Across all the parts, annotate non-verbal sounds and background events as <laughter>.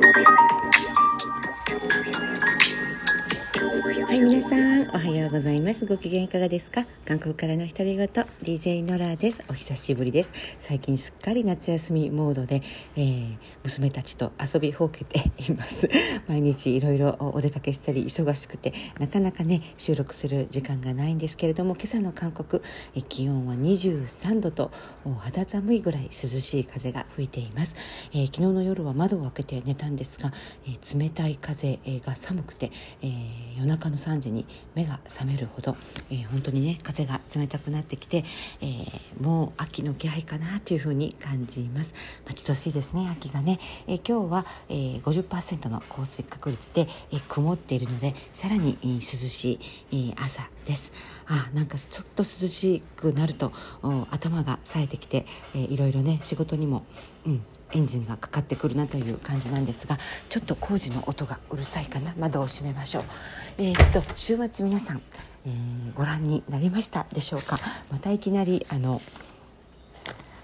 Thank you. はい皆さんおはようございます。ご機嫌いかがですか？韓国からの独り言 DJ ノラです。お久しぶりです。最近すっかり夏休みモードで、えー、娘たちと遊びほうけて <laughs> います。毎日いろいろお出かけしたり忙しくてなかなかね収録する時間がないんですけれども今朝の韓国え気温は23度と肌寒いぐらい涼しい風が吹いています、えー、昨日の夜は窓を開けて寝たんですが、えー、冷たい風が寒くて、えー、夜中の3時に目が覚めるほど、えー、本当にね風が冷たくなってきて、えー、もう秋の気配かなというふうに感じます。待ち遠しいですね秋がね、えー、今日は、えー、50%の降水確率で、えー、曇っているのでさらに、えー、涼しい、えー、朝です。あなんかちょっと涼しくなると頭が冴えてきて、えー、いろいろね仕事にも、うん、エンジンがかかってくるなという感じなんですがちょっと工事の音がうるさいかな。窓を閉めましょう。えー、っと週末皆さん、えー、ご覧になりましたでしょうか？またいきなりあの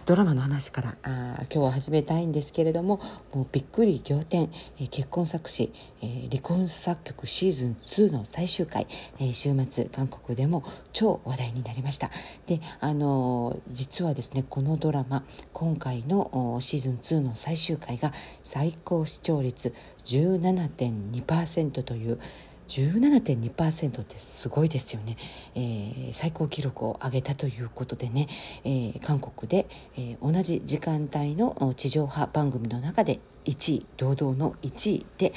ドラマの話からあ今日は始めたいんですけれどももうびっくり仰天、えー、結婚作詞、えー、離婚作曲シーズン2の最終回、えー、週末韓国でも超話題になりました。であの実はですねこのドラマ今回のシーズン2の最終回が最高視聴率17.2%という17.2%ってすごいですよね、えー、最高記録を上げたということでね、えー、韓国で、えー、同じ時間帯の地上波番組の中で1位堂々の1位で、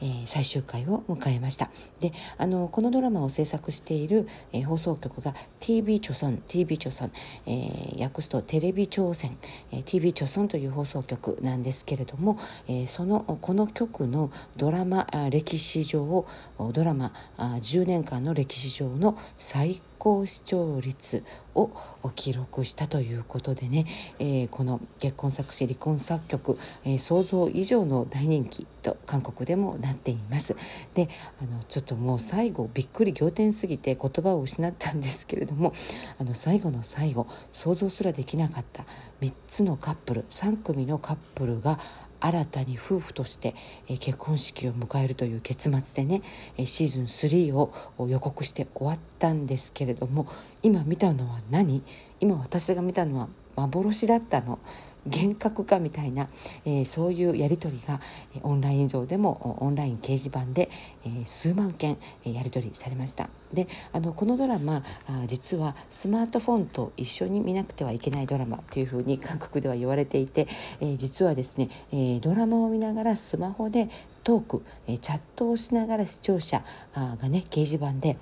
えー、最終回を迎えました。であのこのドラマを制作している、えー、放送局が TV 朝鮮 TV 朝鮮、えー、訳すとテレビ朝鮮、えー、TV 朝鮮という放送局なんですけれども、えー、そのこの局のドラマ歴史上をドラマ10年間の歴史上の最高高視聴率を記録したということでね、えー、この結婚作詞離婚作曲、えー、想像以上の大人気と韓国でもなっています。であのちょっともう最後びっくり仰天すぎて言葉を失ったんですけれどもあの最後の最後想像すらできなかった3つのカップル3組のカップルが新たに夫婦として、結婚式を迎えるという結末でね、シーズン3を予告して終わったんですけれども今見たのは何？今私が見たのは幻だったの。幻覚かみたいな、えー、そういうやり取りがオンライン上でもオンライン掲示板で、えー、数万件、えー、やり取りされました。であのこのドラマあ実はスマートフォンと一緒に見なくてはいけないドラマというふうに韓国では言われていて、えー、実はですね、えー、ドラマを見ながらスマホでトーク、えー、チャットをしながら視聴者がね掲示板で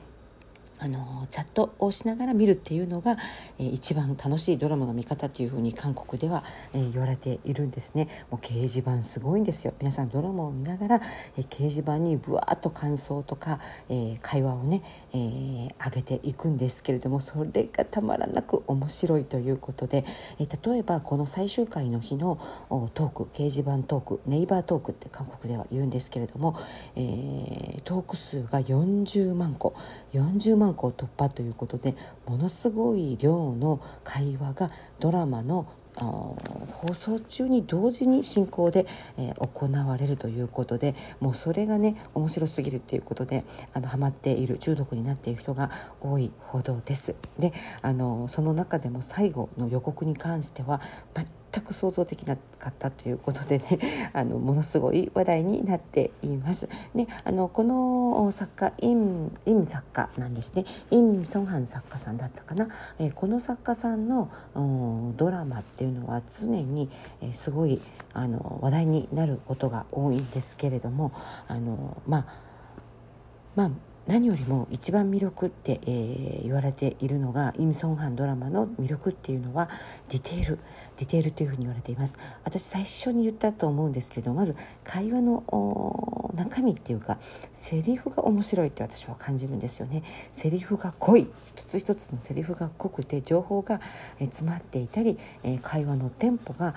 あのチャットをしながら見るっていうのが、えー、一番楽しいドラマの見方というふうに韓国では、えー、言われているんですね。もう掲示板すごいんですよ。皆さんドラマを見ながら、えー、掲示板にぶわっと感想とか、えー、会話をね、えー、上げていくんですけれどもそれがたまらなく面白いということで、えー、例えばこの最終回の日のトーク掲示板トークネイバートークって韓国では言うんですけれども、えー、トーク数が40万個。40万個突破ということでものすごい量の会話がドラマの放送中に同時に進行で、えー、行われるということでもうそれがね面白すぎるっていうことであのハマっている中毒になっている人が多いほどです。であのその中でも最後の予告に関しては全く想像できなかったということでね <laughs> あのものすごい話題になっています。であのこの作家インイン作家なんですねイム・ソンハン作家さんだったかな、えー、この作家さんのドラマっていうのは常に、えー、すごいあの話題になることが多いんですけれどもあのまあまあ何よりも一番魅力って、えー、言われているのがイム・ソンハンドラマの魅力っていうのはディテールディテールというふうに言われています。私最初に言ったと思うんですけどまず会話の中身っていうかセリフが面白いって私は感じるんですよね。セリフが濃い。一つ一つのセリフが濃くて情報が詰まっていたり会話のテンポが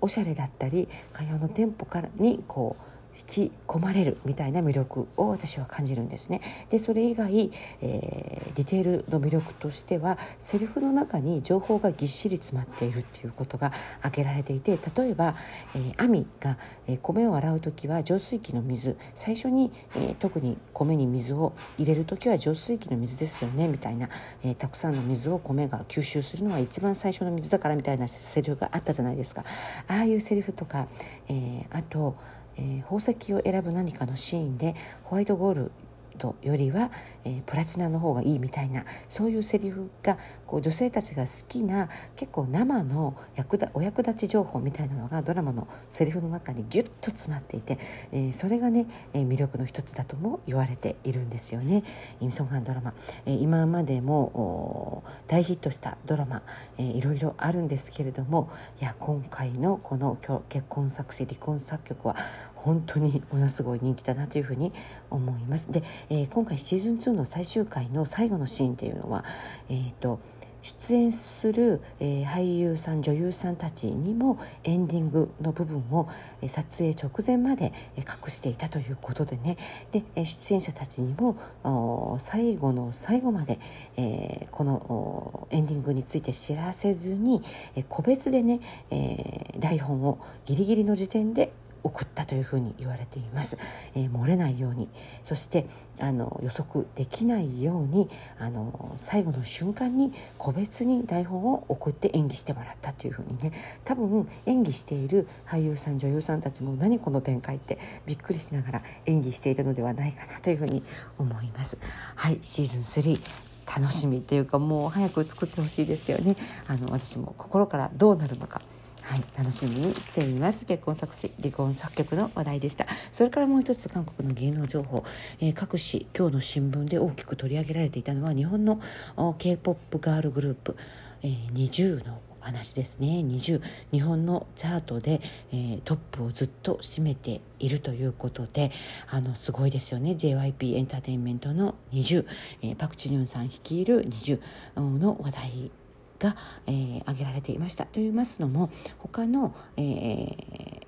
おしゃれだったり会話のテンポからにこう引き込まれるみたいな魅力を私は感じるんですね。でそれ以外、えー、ディテールの魅力としてはセリフの中に情報がぎっしり詰まっているっていうことが挙げられていて例えば、えー、アミが、え、米を洗う時は浄水器の水最初に、えー、特に米に水を入れる時は浄水器の水ですよねみたいな、えー、たくさんの水を米が吸収するのは一番最初の水だからみたいなセリフがあったじゃないですかああいうセリフとか、えー、あと、えー、宝石を選ぶ何かのシーンでホワイトゴールドよりは、えー、プラチナの方がいいみたいなそういうセリフがこう女性たちが好きな結構生の役だお役立ち情報みたいなのがドラマのセリフの中にギュッと詰まっていて、えー、それがね、えー、魅力の一つだとも言われているんですよね。イムソンハンドラマ、えー、今までも大ヒットしたドラマ、えー、いろいろあるんですけれどもいや今回のこの結婚作詞離婚作曲は本当にものすごい人気だなというふうに思います。で、えー、今回シーズン2の最終回の最後のシーンっていうのは、えーと、出演する、えー、俳優さん女優さんたちにもエンディングの部分を、えー、撮影直前まで、えー、隠していたということでねで、えー、出演者たちにも最後の最後まで、えー、このエンディングについて知らせずに、えー、個別でね、えー、台本をギリギリの時点で送ったというふうに言われています、えー、漏れないように。そしてあの予測できないようにあの最後の瞬間に個別に台本を送って演技してもらったというふうにね。多分演技している俳優さん女優さんたちも何この展開ってびっくりしながら演技していたのではないかなというふうに思います。はいシーズン3楽しみっていうかもう早く作ってほしいですよね。あの私も心からどうなるのか。はい、楽しみにしています。結婚作詞離婚作曲の話題でした。それからもう一つ韓国の芸能情報、えー、各紙今日の新聞で大きく取り上げられていたのは日本の K-POP ガールグループ、えー、20の話ですね。20日本のチャートで、えー、トップをずっと占めているということであのすごいですよね。JYP エンターテインメントの20、えー、パク・チニョンさん率いる20の話題が、えー、挙げられていました。と言いますのも他の、えー、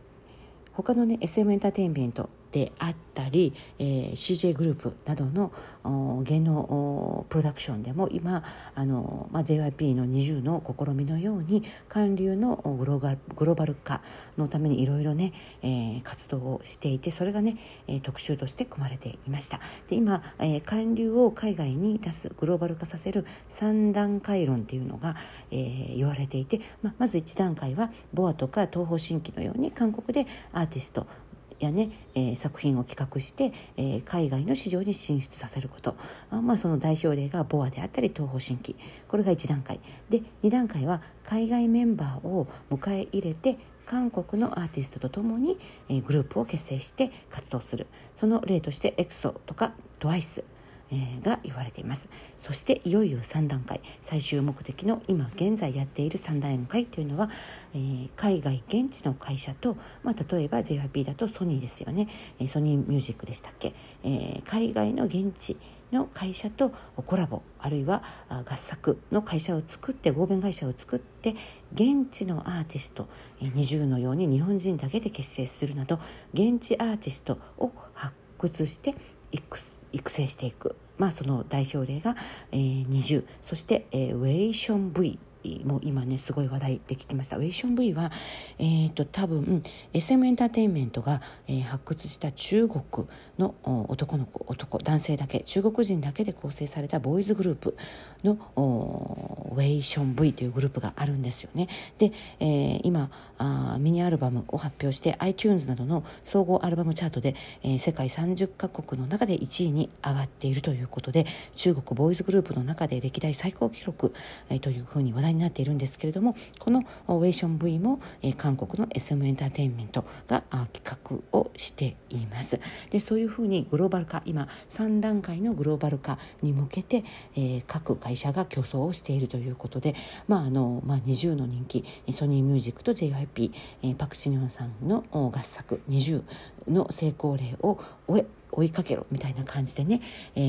他のね SM エンターテインメントであったり、えー、CJ グループなどの芸能プロダクションでも今あの、まあ、JYP の20の試みのように韓流のグログローバル化のためにいろいろね、えー、活動をしていてそれがね、えー、特集として組まれていました。で今、えー、韓流を海外に出すグローバル化させる3段階論っていうのが、えー、言われていて、まあ、まず1段階はボアとか東方神起のように韓国でアーティストやね、えー、作品を企画して、えー、海外の市場に進出させること。あ、まあ、その代表例がボアであったり東方神起。これが1段階。で2段階は海外メンバーを迎え入れて韓国のアーティストとともに、えー、グループを結成して活動する。その例としてエクソとか TWICE が言われています。そしていよいよ3段階。最終目的の今現在やっている3段階というのは、えー、海外現地の会社と、まあ、例えば JYP だとソニーですよね、え、ソニーミュージックでしたっけ、えー、海外の現地の会社とコラボあるいは合作の会社を作って合弁会社を作って現地のアーティスト20のように日本人だけで結成するなど現地アーティストを発掘して育成していく、まあ、その代表例が、えー、20そして、えー、ウェイション V もう今ねすごい話題で聞きました。ウェイション V は、えーと、多分 SM エンターテインメントが、えー、発掘した中国の男の子男男性だけ中国人だけで構成されたボーイズグループのウェイション V というグループがあるんですよね。で、えー、今あミニアルバムを発表して iTunes などの総合アルバムチャートで、えー、世界30カ国の中で1位に上がっているということで中国ボーイズグループの中で歴代最高記録、えー、というふうに話題になっているんですけれどもこのウェイション V も、え、韓国の SM エンターテインメントが企画をしています。でそういうふうにグローバル化今3段階のグローバル化に向けて、え、各会社が競争をしているということで、まああのまあ、20の人気ソニーミュージックと JYP、えー、パク・チニョンさんの合作20の成功例を追え追いかけろみたいな感じでね、え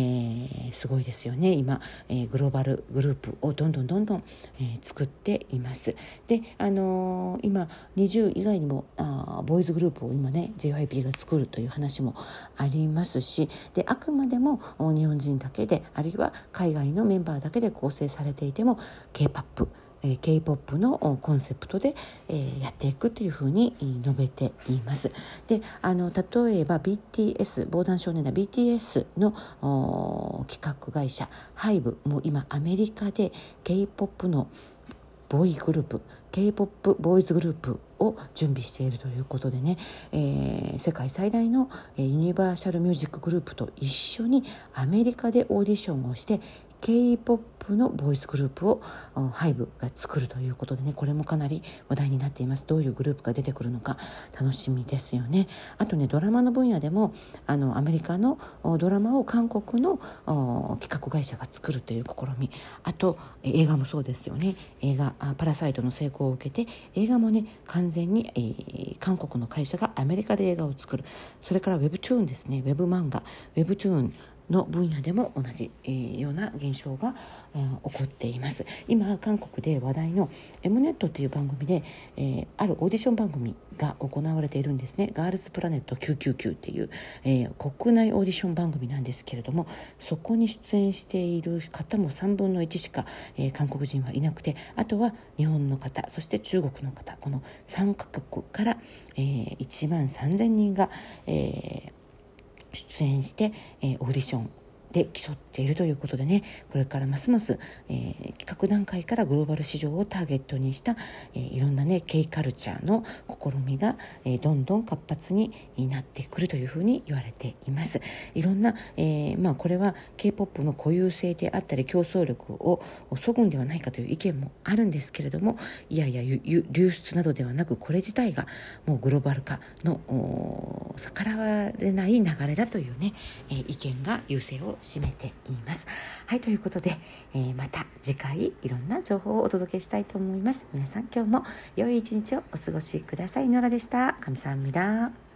ー、すごいですよね今、えー、グローバルグループをどんどんどんどん、えー、作っています。で、あのー、今20以外にもあボーイズグループを今ね JYP が作るという話もありますしであくまでも日本人だけであるいは海外のメンバーだけで構成されていても K-POP え K-POP のコンセプトで、えやっていくというふうに述べています。であの例えば BTS 防弾少年団 BTS の企画会社 HYBE も今アメリカで K-POP のボーイグループ K-POP ボーイズグループを準備しているということでね、えー、世界最大のユニバーサルミュージックグループと一緒にアメリカでオーディションをして K-POP のボーイズグループをハイブが作るということでねこれもかなり話題になっています。どういうグループが出てくるのか楽しみですよね。あとねドラマの分野でもあのアメリカのドラマを韓国の企画会社が作るという試み。あと映画もそうですよね。映画「パラサイト」の成功を受けて映画もね完全に、えー、韓国の会社がアメリカで映画を作る。それから Webtoon ですね。Web 漫画。Webtoon の分野でも同じ、えー、ような現象が、えー、起こっています。今韓国で話題の M ネットという番組で、えー、あるオーディション番組が行われているんですね。ガールズプラネット999っていう、えー、国内オーディション番組なんですけれどもそこに出演している方も3分の1しか、え、韓国人はいなくてあとは日本の方そして中国の方この3カ国から、えー、1万3000人が、えー出演して、えー、オーディションで競っているということでねこれからますます、えー、企画段階からグローバル市場をターゲットにした、えー、いろんなね K カルチャーの試みが、えー、どんどん活発になってくるというふうに言われています。いろんな、えまあ、これは k p o p の固有性であったり競争力をそぐんではないかという意見もあるんですけれどもいやいや流出などではなくこれ自体がもうグローバル化の逆らわれない流れだというね、え意見が優勢を占めています。はい、ということで、えー、また次回いろんな情報をお届けしたいと思います。皆さん今日も良い一日をお過ごしください。ノラでした。神さんみだ。